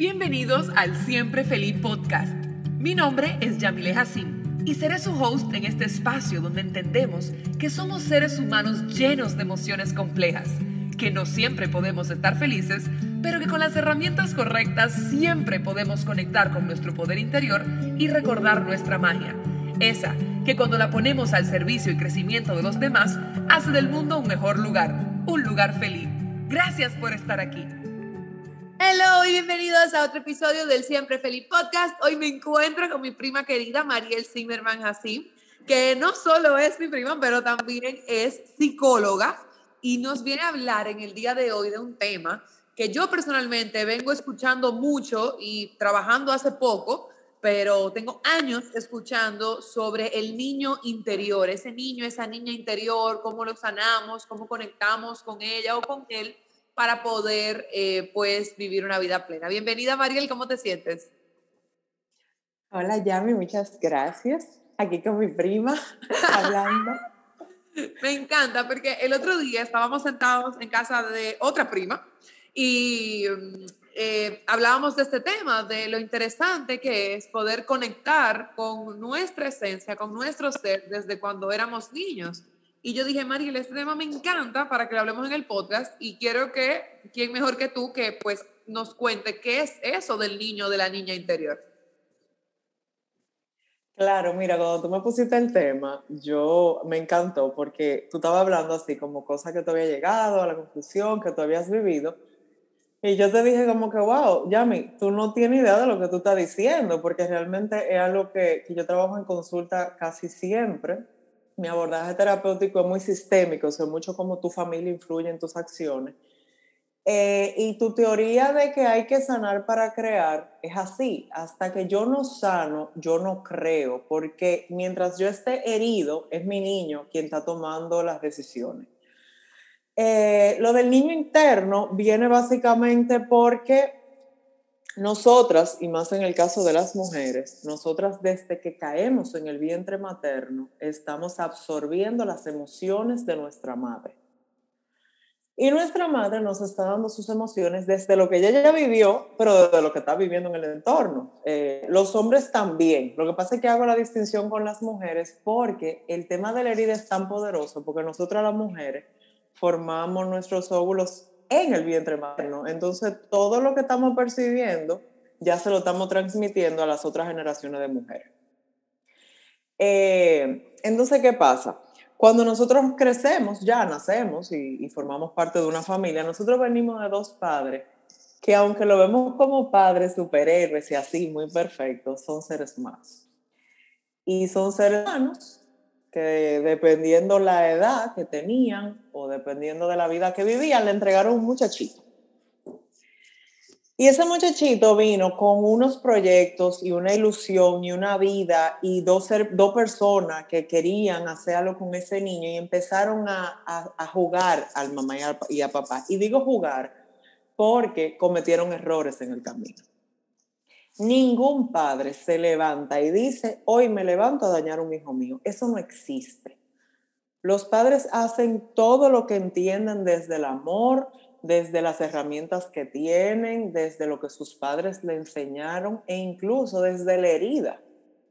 Bienvenidos al Siempre Feliz Podcast. Mi nombre es Yamile Hassim y seré su host en este espacio donde entendemos que somos seres humanos llenos de emociones complejas, que no siempre podemos estar felices, pero que con las herramientas correctas siempre podemos conectar con nuestro poder interior y recordar nuestra magia. Esa que cuando la ponemos al servicio y crecimiento de los demás, hace del mundo un mejor lugar, un lugar feliz. Gracias por estar aquí. Hello y bienvenidos a otro episodio del Siempre Feliz Podcast. Hoy me encuentro con mi prima querida Mariel Zimmerman Hassim, que no solo es mi prima, pero también es psicóloga y nos viene a hablar en el día de hoy de un tema que yo personalmente vengo escuchando mucho y trabajando hace poco, pero tengo años escuchando sobre el niño interior, ese niño, esa niña interior, cómo lo sanamos, cómo conectamos con ella o con él para poder eh, pues vivir una vida plena. Bienvenida Mariel, ¿cómo te sientes? Hola Yami, muchas gracias. Aquí con mi prima hablando. Me encanta porque el otro día estábamos sentados en casa de otra prima y eh, hablábamos de este tema, de lo interesante que es poder conectar con nuestra esencia, con nuestro ser desde cuando éramos niños. Y yo dije, Mariel, este tema me encanta para que lo hablemos en el podcast y quiero que, ¿quién mejor que tú, que pues nos cuente qué es eso del niño, de la niña interior? Claro, mira, cuando tú me pusiste el tema, yo me encantó porque tú estabas hablando así como cosas que te había llegado, a la conclusión que tú habías vivido. Y yo te dije como que, wow, Yami, tú no tienes idea de lo que tú estás diciendo, porque realmente es algo que, que yo trabajo en consulta casi siempre mi abordaje terapéutico es muy sistémico, o sea, mucho como tu familia influye en tus acciones. Eh, y tu teoría de que hay que sanar para crear es así. Hasta que yo no sano, yo no creo, porque mientras yo esté herido, es mi niño quien está tomando las decisiones. Eh, lo del niño interno viene básicamente porque nosotras, y más en el caso de las mujeres, nosotras desde que caemos en el vientre materno, estamos absorbiendo las emociones de nuestra madre. Y nuestra madre nos está dando sus emociones desde lo que ella ya vivió, pero desde lo que está viviendo en el entorno. Eh, los hombres también. Lo que pasa es que hago la distinción con las mujeres porque el tema de la herida es tan poderoso, porque nosotras las mujeres formamos nuestros óvulos en el vientre materno. Entonces, todo lo que estamos percibiendo ya se lo estamos transmitiendo a las otras generaciones de mujeres. Eh, entonces, ¿qué pasa? Cuando nosotros crecemos, ya nacemos y, formamos parte de una familia, nosotros venimos de dos padres que aunque lo vemos como padres superhéroes y así, muy perfectos, son seres humanos. Y son seres humanos que dependiendo la edad que tenían o dependiendo de la vida que vivían, le entregaron un muchachito. Y ese muchachito vino con unos proyectos y una ilusión y una vida y dos, dos personas que querían hacer algo con ese niño y empezaron a, a, jugar al mamá y, y a papá. Y digo jugar porque cometieron errores en el camino. Ningún padre se levanta y dice, hoy me levanto a dañar un hijo mío. Eso no existe. Los padres hacen todo lo que entienden desde el amor, desde las herramientas que tienen, desde lo que sus padres le enseñaron e incluso desde la herida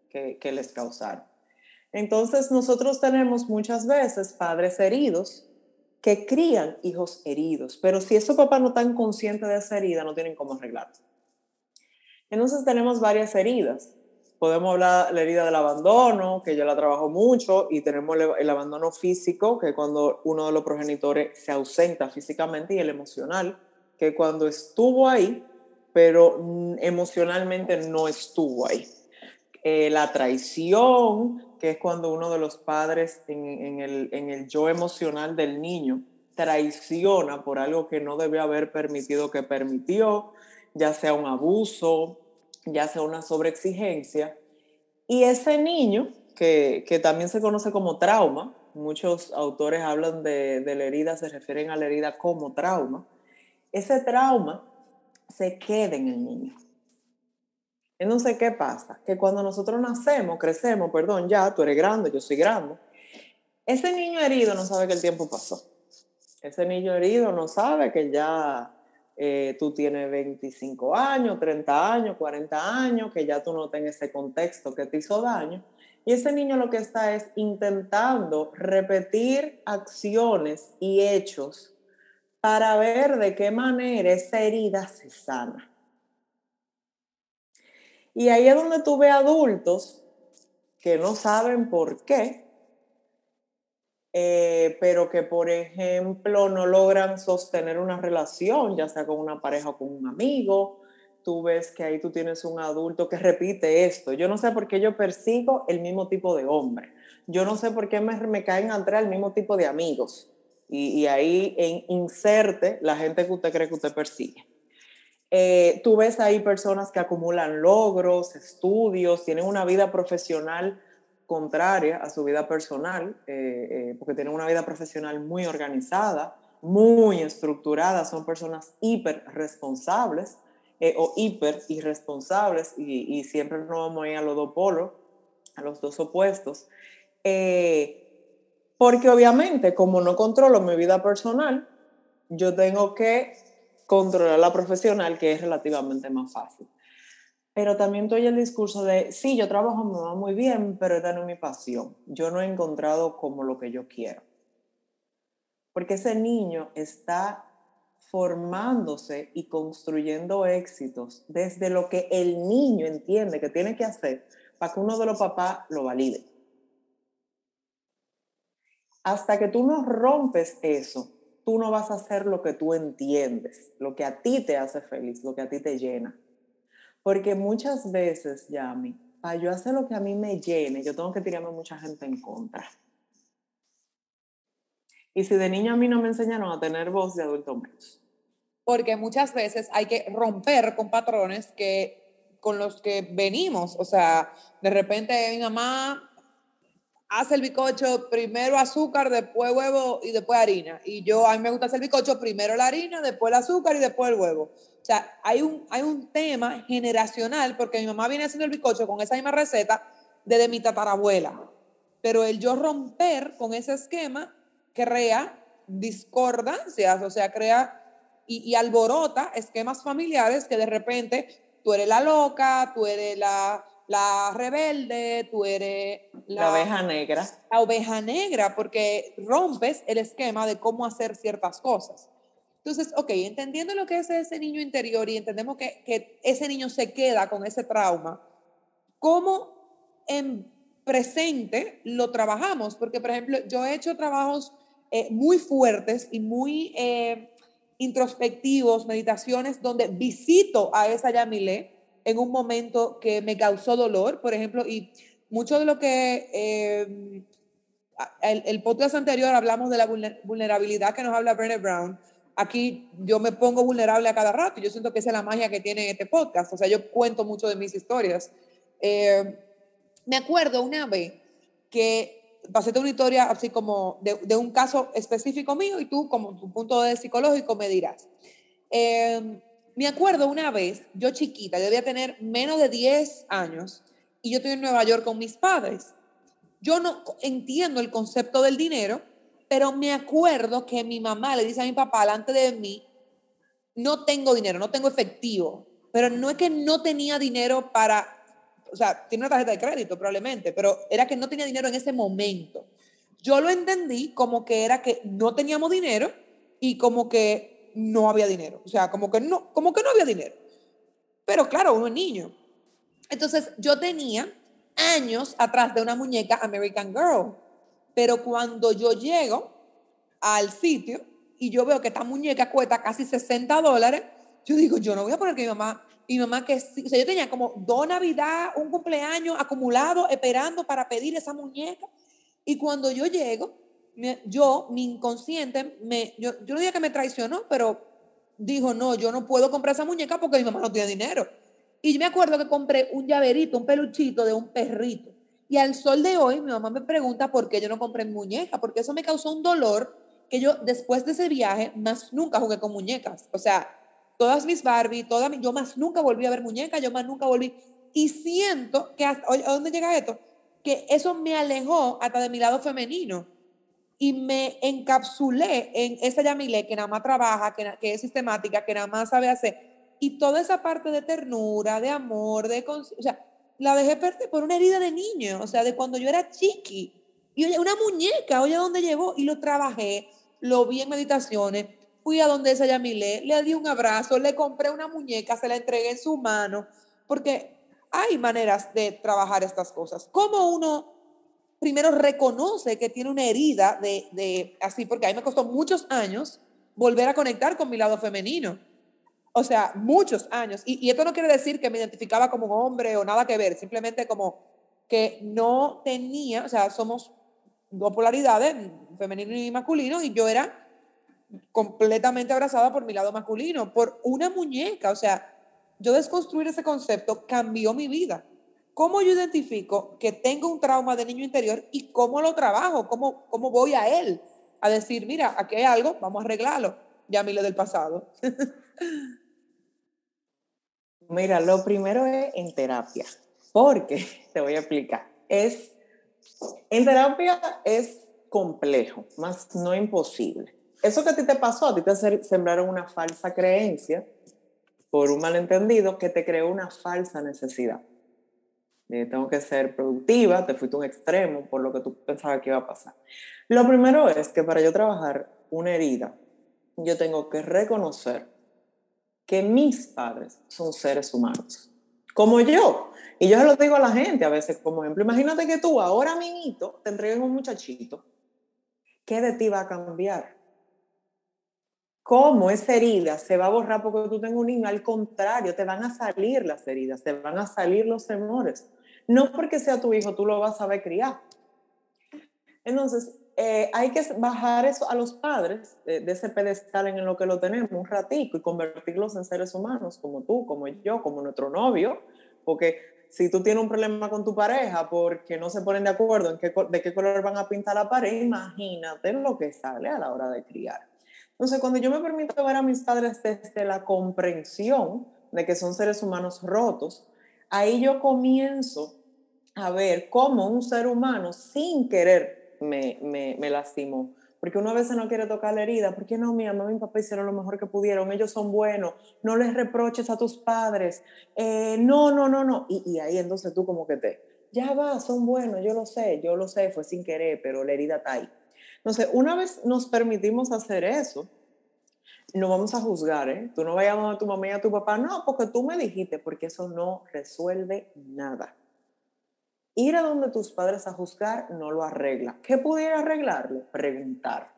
que, que les causaron. Entonces nosotros tenemos muchas veces padres heridos que crían hijos heridos, pero si esos papás no están conscientes de esa herida, no tienen cómo arreglarlo. Entonces tenemos varias heridas. Podemos hablar la herida del abandono, que yo la trabajo mucho, y tenemos el, abandono físico, que es cuando uno de los progenitores se ausenta físicamente, y el emocional, que cuando estuvo ahí, pero mm, emocionalmente no estuvo ahí. Eh, la traición, que es cuando uno de los padres en, el, en el yo emocional del niño traiciona por algo que no debe haber permitido que permitió ya sea un abuso, ya sea una sobreexigencia. Y ese niño, que, también se conoce como trauma, muchos autores hablan de, de, la herida, se refieren a la herida como trauma, ese trauma se queda en el niño. Entonces, ¿qué pasa? Que cuando nosotros nacemos, crecemos, perdón, ya, tú eres grande, yo soy grande, ese niño herido no sabe que el tiempo pasó. Ese niño herido no sabe que ya eh, tú tienes 25 años, 30 años, 40 años, que ya tú no tengas ese contexto que te hizo daño. Y ese niño lo que está es intentando repetir acciones y hechos para ver de qué manera esa herida se sana. Y ahí es donde tú ves adultos que no saben por qué, eh, pero que, por ejemplo, no logran sostener una relación, ya sea con una pareja o con un amigo. Tú ves que ahí tú tienes un adulto que repite esto. Yo no sé por qué yo persigo el mismo tipo de hombre. Yo no sé por qué me, me caen atrás el mismo tipo de amigos. Y, ahí en, inserte la gente que usted cree que usted persigue. Eh, tú ves ahí personas que acumulan logros, estudios, tienen una vida profesional contraria a su vida personal, eh, eh, porque tienen una vida profesional muy organizada, muy estructurada, son personas hiper responsables o hiper irresponsables y, y, siempre nos vamos a ir a los dos polos, a los dos opuestos. porque obviamente, como no controlo mi vida personal, yo tengo que controlar la profesional, que es relativamente más fácil. Pero también estoy el discurso de, sí, yo trabajo muy bien, pero esta no es mi pasión. Yo no he encontrado como lo que yo quiero. Porque ese niño está formándose y construyendo éxitos desde lo que el niño entiende que tiene que hacer para que uno de los papás lo valide. Hasta que tú no rompes eso, tú no vas a hacer lo que tú entiendes, lo que a ti te hace feliz, lo que a ti te llena. Porque muchas veces, Yami, para yo hacer lo que a mí me llene, yo tengo que tirarme mucha gente en contra. Y si de niño a mí no me enseñaron a tener voz, de adulto menos. Porque muchas veces hay que romper con patrones que con los que venimos. O sea, de repente mi mamá hace el bicocho primero azúcar, después huevo y después harina. Y yo, a mí me gusta hacer el bicocho primero la harina, después el azúcar y después el huevo. O sea, hay un, hay un tema generacional porque mi mamá viene haciendo el bicocho con esa misma receta desde mi tatarabuela. Pero el yo romper con ese esquema crea discordancias, o sea, crea y, y alborota esquemas familiares que de repente tú eres la loca, tú eres la la rebelde, tú eres la, oveja negra. La oveja negra, porque rompes el esquema de cómo hacer ciertas cosas. Entonces, ok, entendiendo lo que es ese niño interior y entendemos que, que ese niño se queda con ese trauma, ¿cómo en presente lo trabajamos? Porque, por ejemplo, yo he hecho trabajos eh, muy fuertes y muy eh, introspectivos, meditaciones, donde visito a esa Yamile en un momento que me causó dolor, por ejemplo, y mucho de lo que eh, el, podcast anterior hablamos de la vulnerabilidad que nos habla Brené Brown. Aquí yo me pongo vulnerable a cada rato. Yo siento que esa es la magia que tiene este podcast. O sea, yo cuento mucho de mis historias. Eh, me acuerdo una vez que pasé de una historia así como de, un caso específico mío y tú como tu punto de psicológico me dirás. Eh, me acuerdo una vez, yo chiquita, yo debía tener menos de 10 años y yo estoy en Nueva York con mis padres. Yo no entiendo el concepto del dinero, pero me acuerdo que mi mamá le dice a mi papá delante de mí, no tengo dinero, no tengo efectivo, pero no es que no tenía dinero para, o sea, tiene una tarjeta de crédito probablemente, pero era que no tenía dinero en ese momento. Yo lo entendí como que era que no teníamos dinero y como que no había dinero. O sea, como que no, como que no había dinero. Pero claro, uno es niño. Entonces yo tenía años atrás de una muñeca American Girl. Pero cuando yo llego al sitio y yo veo que esta muñeca cuesta casi 60 dólares, yo digo, yo no voy a poner que mi mamá, mi mamá que sí, o sea, yo tenía como dos Navidad, un cumpleaños acumulado esperando para pedir esa muñeca. Y cuando yo llego, yo, mi inconsciente, me, yo, yo no digo que me traicionó, pero dijo, no, yo no puedo comprar esa muñeca porque mi mamá no tiene dinero. Y yo me acuerdo que compré un llaverito, un peluchito de un perrito. Y al sol de hoy, mi mamá me pregunta por qué yo no compré muñeca, porque eso me causó un dolor que yo después de ese viaje más nunca jugué con muñecas. O sea, todas mis Barbie, todas yo más nunca volví a ver muñecas, yo más nunca volví. Y siento que, ¿a dónde llega esto? Que eso me alejó hasta de mi lado femenino y me encapsulé en esa Yamile que nada más trabaja, que, que es sistemática, que nada más sabe hacer. Y toda esa parte de ternura, de amor, de... O sea, la dejé perder por una herida de niño, o sea, de cuando yo era chiqui. Y oye, una muñeca, oye, ¿dónde llevó? Y lo trabajé, lo vi en meditaciones, fui a donde esa Yamile, le di un abrazo, le compré una muñeca, se la entregué en su mano, porque hay maneras de trabajar estas cosas. ¿Cómo uno primero reconoce que tiene una herida de, de así? Porque a mí me costó muchos años volver a conectar con mi lado femenino. O sea, muchos años. Y, y, esto no quiere decir que me identificaba como hombre o nada que ver, simplemente como que no tenía, o sea, somos dos polaridades, femenino y masculino, y yo era completamente abrazada por mi lado masculino, por una muñeca. O sea, yo desconstruir ese concepto cambió mi vida. ¿Cómo yo identifico que tengo un trauma de niño interior y cómo lo trabajo? ¿Cómo, cómo voy a él? A decir, mira, aquí hay algo, vamos a arreglarlo. Ya lo del pasado. Mira, lo primero es en terapia, porque te voy a explicar. Es, en terapia es complejo, más no imposible. Eso que a ti te pasó, a ti te sembraron una falsa creencia por un malentendido que te creó una falsa necesidad. Tengo que ser productiva, te fuiste un extremo por lo que tú pensabas que iba a pasar. Lo primero es que para yo trabajar una herida, yo tengo que reconocer que mis padres son seres humanos, como yo. Y yo se lo digo a la gente a veces como ejemplo, imagínate que tú ahora, amiguito, te entreguen un muchachito, ¿qué de ti va a cambiar? ¿Cómo esa herida se va a borrar porque tú tengas un niño? Al contrario, te van a salir las heridas, te van a salir los temores. No porque sea tu hijo, tú lo vas a saber criar. Entonces, eh, hay que bajar eso a los padres de, ese pedestal en lo que lo tenemos un ratico y convertirlos en seres humanos como tú, como yo, como nuestro novio, porque si tú tienes un problema con tu pareja porque no se ponen de acuerdo en qué, de qué color van a pintar la pared, imagínate lo que sale a la hora de criar. Entonces, cuando yo me permito ver a mis padres desde la comprensión de que son seres humanos rotos, ahí yo comienzo a ver cómo un ser humano sin querer me, me, me lastimó. Porque uno a veces no quiere tocar la herida. porque no? Mi mamá y mi papá hicieron lo mejor que pudieron. Ellos son buenos. No les reproches a tus padres. Eh, no, no, no, no. Y, y, ahí entonces tú como que te, ya va, son buenos, yo lo sé, yo lo sé, fue sin querer, pero la herida está ahí. Entonces, una vez nos permitimos hacer eso, no vamos a juzgar, ¿eh? Tú no vayas a tu mamá y a tu papá, no, porque tú me dijiste, porque eso no resuelve nada. Ir a donde tus padres a juzgar no lo arregla. ¿Qué pudiera arreglarlo? Preguntar.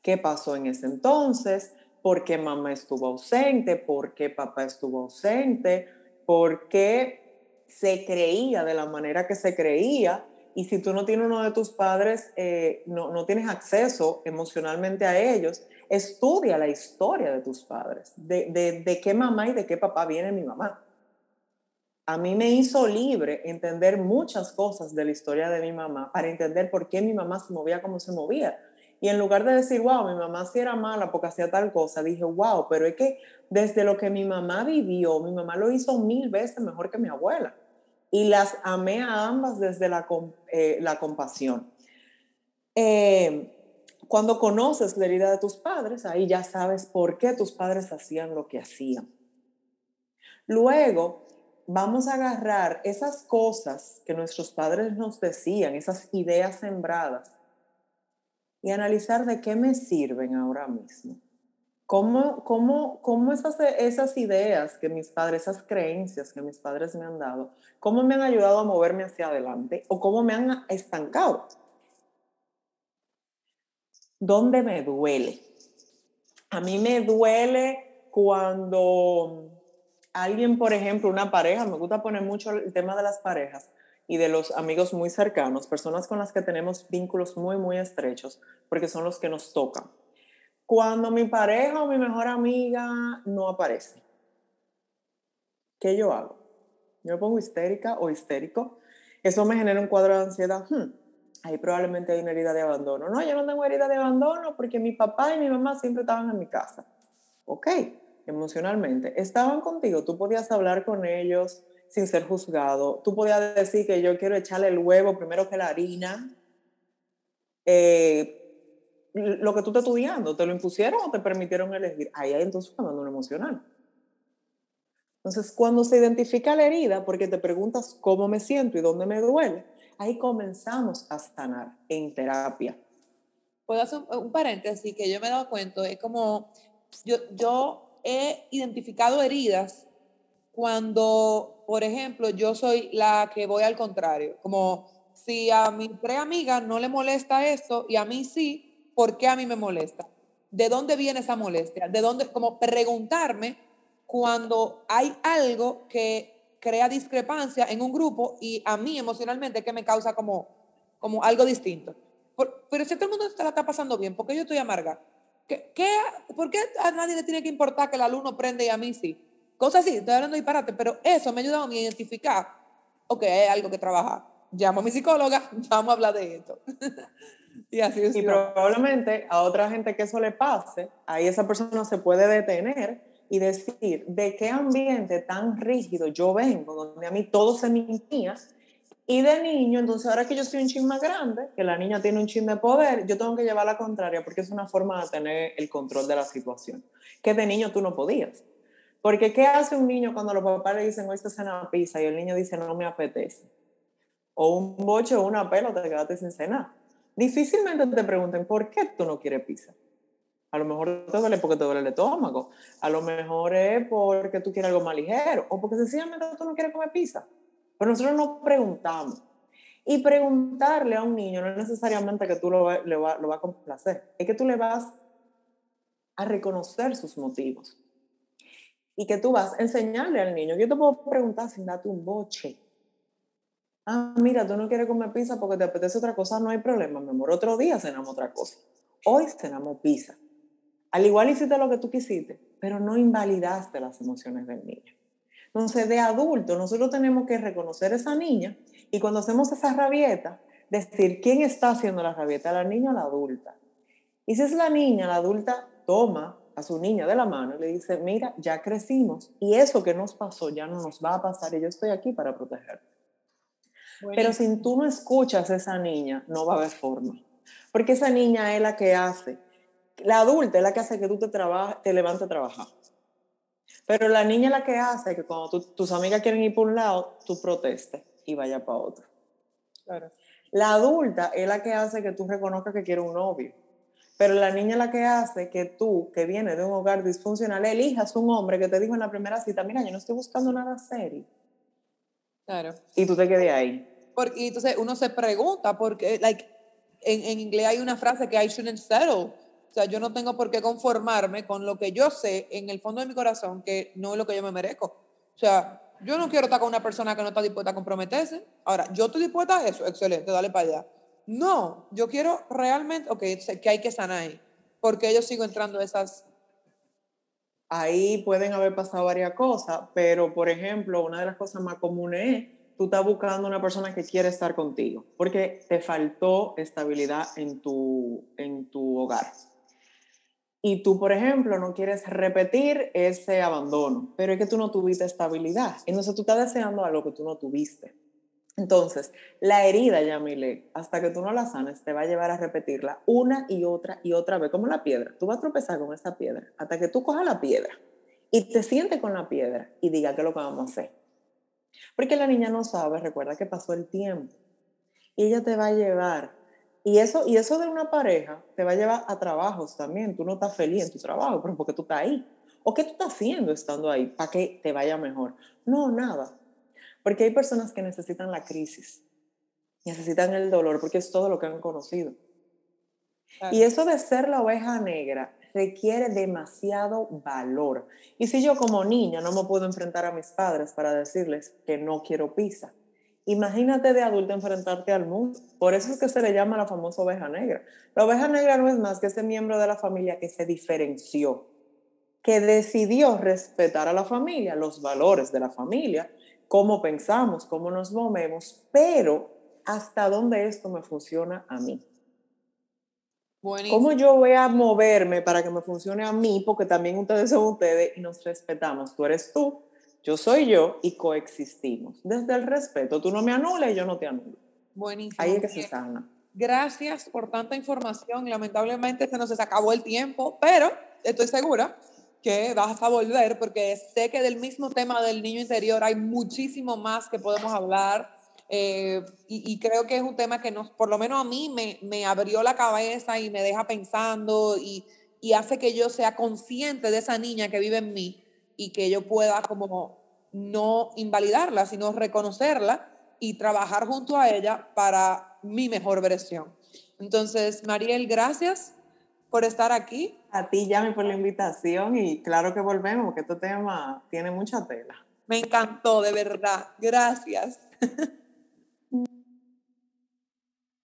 ¿Qué pasó en ese entonces? ¿Por qué mamá estuvo ausente? ¿Por qué papá estuvo ausente? ¿Por qué se creía de la manera que se creía? Y si tú no tienes uno de tus padres, eh, no, no, tienes acceso emocionalmente a ellos, estudia la historia de tus padres, de, de, de qué mamá y de qué papá viene mi mamá a mí me hizo libre entender muchas cosas de la historia de mi mamá para entender por qué mi mamá se movía como se movía. Y en lugar de decir, wow, mi mamá sí era mala porque hacía tal cosa, dije, wow, pero es que desde lo que mi mamá vivió, mi mamá lo hizo mil veces mejor que mi abuela. Y las amé a ambas desde la, eh, la compasión. Eh, cuando conoces la herida de tus padres, ahí ya sabes por qué tus padres hacían lo que hacían. Luego, vamos a agarrar esas cosas que nuestros padres nos decían, esas ideas sembradas, y analizar de qué me sirven ahora mismo. ¿Cómo, cómo, cómo esas, esas ideas que mis padres, esas creencias que mis padres me han dado, cómo me han ayudado a moverme hacia adelante o cómo me han estancado? ¿Dónde me duele? A mí me duele cuando alguien, por ejemplo, una pareja, me gusta poner mucho el tema de las parejas y de los amigos muy cercanos, personas con las que tenemos vínculos muy, muy estrechos, porque son los que nos tocan. Cuando mi pareja o mi mejor amiga no aparece, ¿qué yo hago? Yo me pongo histérica o histérico. Eso me genera un cuadro de ansiedad. Hmm, ahí probablemente hay una herida de abandono. No, yo no tengo herida de abandono porque mi papá y mi mamá siempre estaban en mi casa. Ok, emocionalmente, estaban contigo, tú podías hablar con ellos sin ser juzgado, tú podías decir que yo quiero echarle el huevo primero que la harina, eh, lo que tú estás estudiando, ¿te lo impusieron o te permitieron elegir? Ahí hay entonces un abandono emocional. Entonces, cuando se identifica la herida, porque te preguntas cómo me siento y dónde me duele, ahí comenzamos a sanar en terapia. Puedo hacer un, paréntesis que yo me he dado cuenta, es como yo, yo he identificado heridas cuando, por ejemplo, yo soy la que voy al contrario, como si a mi pre-amiga no le molesta esto y a mí sí, ¿por qué a mí me molesta? ¿De dónde viene esa molestia? ¿De dónde? Como preguntarme cuando hay algo que crea discrepancia en un grupo y a mí emocionalmente que me causa como, como algo distinto. pero si todo el mundo está, la está pasando bien, ¿por qué yo estoy amarga? ¿Qué, qué, por qué a nadie le tiene que importar que el alumno prende y a mí sí? Cosas así, estoy hablando disparate, pero eso me ha ayudado a identificar, ok, hay algo que trabajar. Llamo a mi psicóloga, vamos a hablar de esto. y así es. Y probablemente a otra gente que eso le pase, ahí esa persona se puede detener y decir de qué ambiente tan rígido yo vengo, donde a mí todo se me impía, y de niño, entonces ahora que yo soy un chin más grande, que la niña tiene un chin de poder, yo tengo que llevar la contraria porque es una forma de tener el control de la situación, que de niño tú no podías. Porque ¿qué hace un niño cuando los papás le dicen, hoy te cena pizza y el niño dice, no me apetece? O un boche o una pelota, te quedaste sin cenar. Difícilmente te pregunten, ¿por qué tú no quieres pizza? A lo mejor te duele porque te duele el estómago. A lo mejor es porque tú quieres algo más ligero. O porque sencillamente tú no quieres comer pizza. Pero nosotros no preguntamos. Y preguntarle a un niño no es necesariamente que tú lo, va, lo va a complacer. Es que tú le vas a reconocer sus motivos. Y que tú vas a enseñarle al niño. Yo te puedo preguntar sin darte un boche. Ah, mira, tú no quieres comer pizza porque te apetece otra cosa, no hay problema, mi amor. Otro día cenamos otra cosa. Hoy cenamos pizza. Al igual hiciste lo que tú quisiste, pero no invalidaste las emociones del niño. Entonces, de adulto, nosotros tenemos que reconocer a esa niña y cuando hacemos esa rabieta, decir quién está haciendo la rabieta, la niña o la adulta. Y si es la niña, la adulta toma a su niña de la mano y le dice, mira, ya crecimos y eso que nos pasó ya no nos va a pasar y yo estoy aquí para protegerte. Pero si tú no escuchas a esa niña, no va a haber forma. Porque esa niña es la que hace la adulta es la que hace que tú te, te levantes a trabajar. Pero la niña la que hace que cuando tus amigas quieren ir por un lado, tú protestes y vaya para otro. La adulta es la que hace que tú reconozcas que quieres un novio. Pero la niña es la que hace que tú, que vienes de un hogar disfuncional, elijas un hombre que te dijo en la primera cita, mira, yo no estoy buscando nada serio. Claro. Y tú te quedes ahí. Porque entonces uno se pregunta, porque like, en, en inglés hay una frase que I shouldn't settle o sea, yo no tengo por qué conformarme con lo que yo sé en el fondo de mi corazón que no es lo que yo me merezco. O sea, yo no quiero estar con una persona que no está dispuesta a comprometerse. Ahora, yo estoy dispuesta a eso, excelente, dale para allá. No, yo quiero realmente, ok, que hay que sanar ahí, porque yo sigo entrando esas... Ahí pueden haber pasado varias cosas, pero por ejemplo, una de las cosas más comunes es tú estás buscando una persona que quiere estar contigo, porque te faltó estabilidad en tu, en tu hogar y tú, por ejemplo, no quieres repetir ese abandono, pero es que tú no tuviste estabilidad. Entonces tú estás deseando algo que tú no tuviste. Entonces, la herida, Yamile, hasta que tú no la sanes, te va a llevar a repetirla una y otra y otra vez, como la piedra. Tú vas a tropezar con esa piedra hasta que tú cojas la piedra y te sientes con la piedra y diga qué es lo que vamos a hacer. Porque la niña no sabe, recuerda que pasó el tiempo y ella te va a llevar y eso, y eso de una pareja te va a llevar a trabajos también. Tú no estás feliz en tu trabajo, pero porque tú estás ahí. ¿O qué tú estás haciendo estando ahí para que te vaya mejor? No, nada. Porque hay personas que necesitan la crisis, necesitan el dolor, porque es todo lo que han conocido. Y eso de ser la oveja negra requiere demasiado valor. Y si yo como niña no me puedo enfrentar a mis padres para decirles que no quiero pizza, Imagínate de adulto enfrentarte al mundo. Por eso es que se le llama la famosa oveja negra. La oveja negra no es más que ese miembro de la familia que se diferenció, que decidió respetar a la familia, los valores de la familia, cómo pensamos, cómo nos movemos, pero hasta dónde esto me funciona a mí. ¿Cómo yo voy a moverme para que me funcione a mí? Porque también ustedes son ustedes y nos respetamos. Tú eres tú, yo soy yo y coexistimos. Desde el respeto, tú no me anulas y yo no te anulo. Buenísimo. Ahí es que se sana. Gracias por tanta información. Lamentablemente se nos acabó el tiempo, pero estoy segura que vas a volver porque sé que del mismo tema del niño interior hay muchísimo más que podemos hablar. Eh, y, creo que es un tema que nos, por lo menos a mí me, me abrió la cabeza y me deja pensando y, y, hace que yo sea consciente de esa niña que vive en mí y que yo pueda como no invalidarla, sino reconocerla y trabajar junto a ella para mi mejor versión. Entonces, Mariel, gracias por estar aquí. A ti, Yami, por la invitación y claro que volvemos porque este tema tiene mucha tela. Me encantó, de verdad. Gracias.